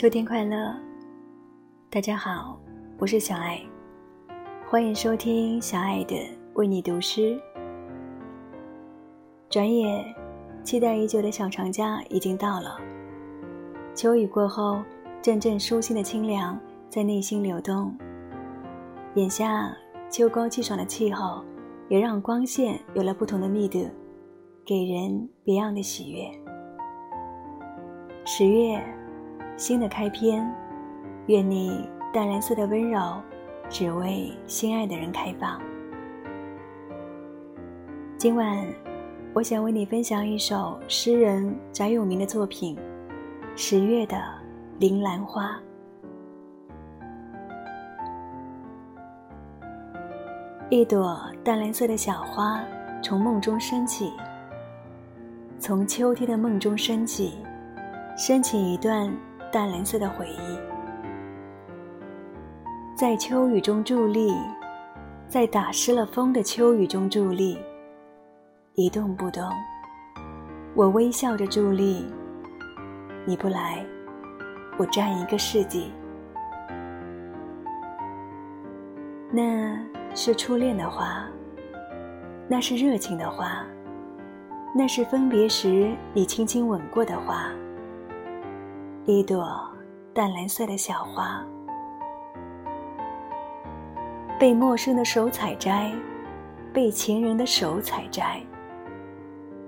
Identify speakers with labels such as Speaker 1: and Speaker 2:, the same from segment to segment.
Speaker 1: 秋天快乐，大家好，我是小爱，欢迎收听小爱的为你读诗。转眼，期待已久的小长假已经到了。秋雨过后，阵阵舒心的清凉在内心流动。眼下秋高气爽的气候，也让光线有了不同的密度，给人别样的喜悦。十月。新的开篇，愿你淡蓝色的温柔，只为心爱的人开放。今晚，我想为你分享一首诗人翟永明的作品《十月的铃兰花》。一朵淡蓝色的小花从梦中升起，从秋天的梦中升起，升起一段。淡蓝色的回忆，在秋雨中伫立，在打湿了风的秋雨中伫立，一动不动。我微笑着伫立，你不来，我站一个世纪。那是初恋的花，那是热情的花，那是分别时你轻轻吻过的花。一朵淡蓝色的小花，被陌生的手采摘，被情人的手采摘。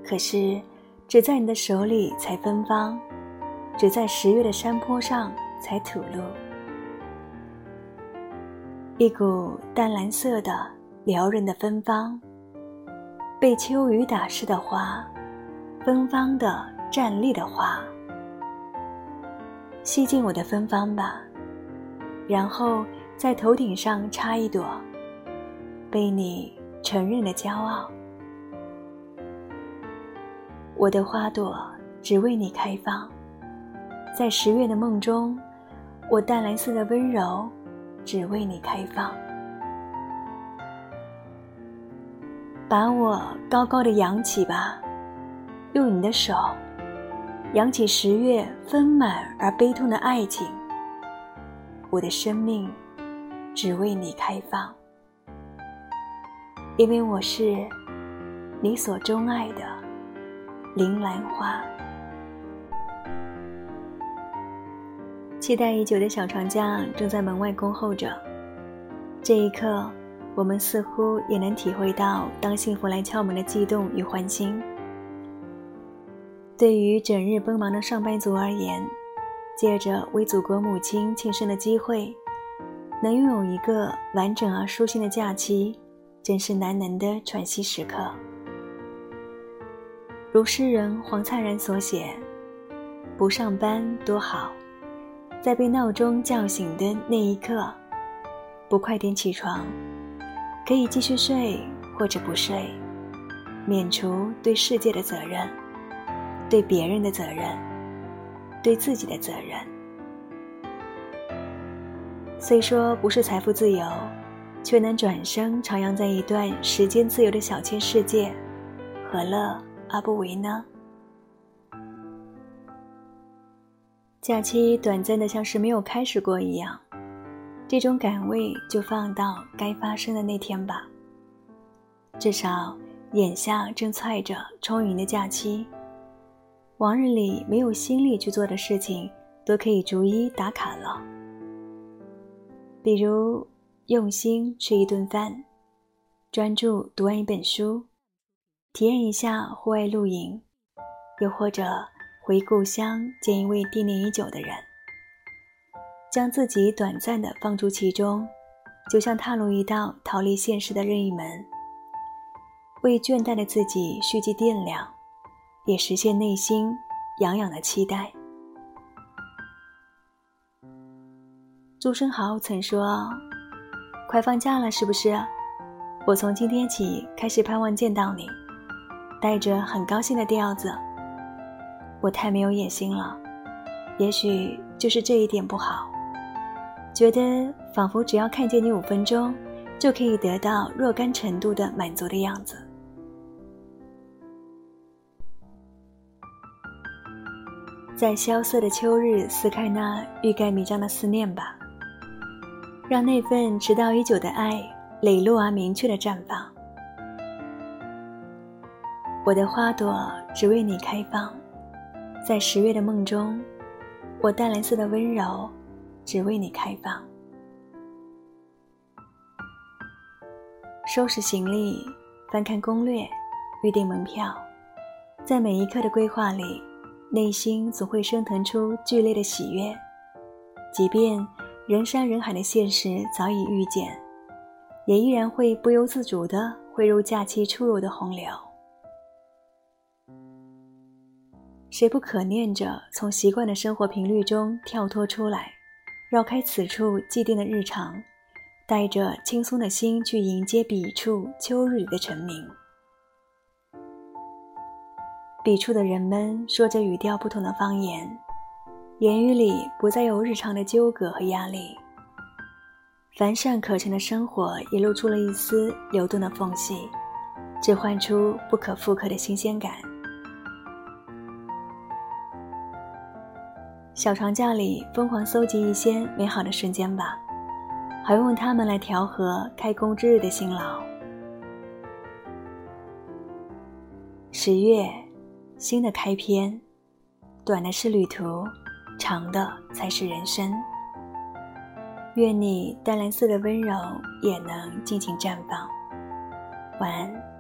Speaker 1: 可是，只在你的手里才芬芳，只在十月的山坡上才吐露。一股淡蓝色的撩人的芬芳，被秋雨打湿的花，芬芳的站立的花。吸进我的芬芳吧，然后在头顶上插一朵，被你承认的骄傲。我的花朵只为你开放，在十月的梦中，我淡蓝色的温柔只为你开放。把我高高的扬起吧，用你的手。扬起十月丰满而悲痛的爱情，我的生命只为你开放，因为我是你所钟爱的铃兰花。期待已久的小长假正在门外恭候着，这一刻，我们似乎也能体会到当幸福来敲门的悸动与欢欣。对于整日奔忙的上班族而言，借着为祖国母亲庆生的机会，能拥有一个完整而舒心的假期，真是难能的喘息时刻。如诗人黄灿然所写：“不上班多好，在被闹钟叫醒的那一刻，不快点起床，可以继续睡或者不睡，免除对世界的责任。”对别人的责任，对自己的责任。虽说不是财富自由，却能转生徜徉在一段时间自由的小千世界，何乐而不为呢？假期短暂的像是没有开始过一样，这种感味就放到该发生的那天吧。至少眼下正揣着充盈的假期。往日里没有心力去做的事情，都可以逐一打卡了。比如用心吃一顿饭，专注读完一本书，体验一下户外露营，又或者回故乡见一位惦念已久的人，将自己短暂的放逐其中，就像踏入一道逃离现实的任意门，为倦怠的自己蓄积电量。也实现内心痒痒的期待。朱生豪曾说：“快放假了，是不是？我从今天起开始盼望见到你，带着很高兴的调子。我太没有野心了，也许就是这一点不好，觉得仿佛只要看见你五分钟，就可以得到若干程度的满足的样子。”在萧瑟的秋日撕开那欲盖弥彰的思念吧，让那份迟到已久的爱磊落而明确的绽放。我的花朵只为你开放，在十月的梦中，我淡蓝色的温柔只为你开放。收拾行李，翻看攻略，预订门票，在每一刻的规划里，内心总会升腾出剧烈的喜悦，即便人山人海的现实早已遇见，也依然会不由自主地汇入假期出游的洪流。谁不可念着从习惯的生活频率中跳脱出来，绕开此处既定的日常，带着轻松的心去迎接彼处秋日里的晨鸣。笔触的人们说着语调不同的方言，言语里不再有日常的纠葛和压力，凡善可陈的生活也露出了一丝流动的缝隙，置换出不可复刻的新鲜感。小长假里，疯狂搜集一些美好的瞬间吧，好用它们来调和开工之日的辛劳。十月，新的开篇。短的是旅途长的才是人生。愿你淡蓝色的温柔也能尽情绽放。晚安。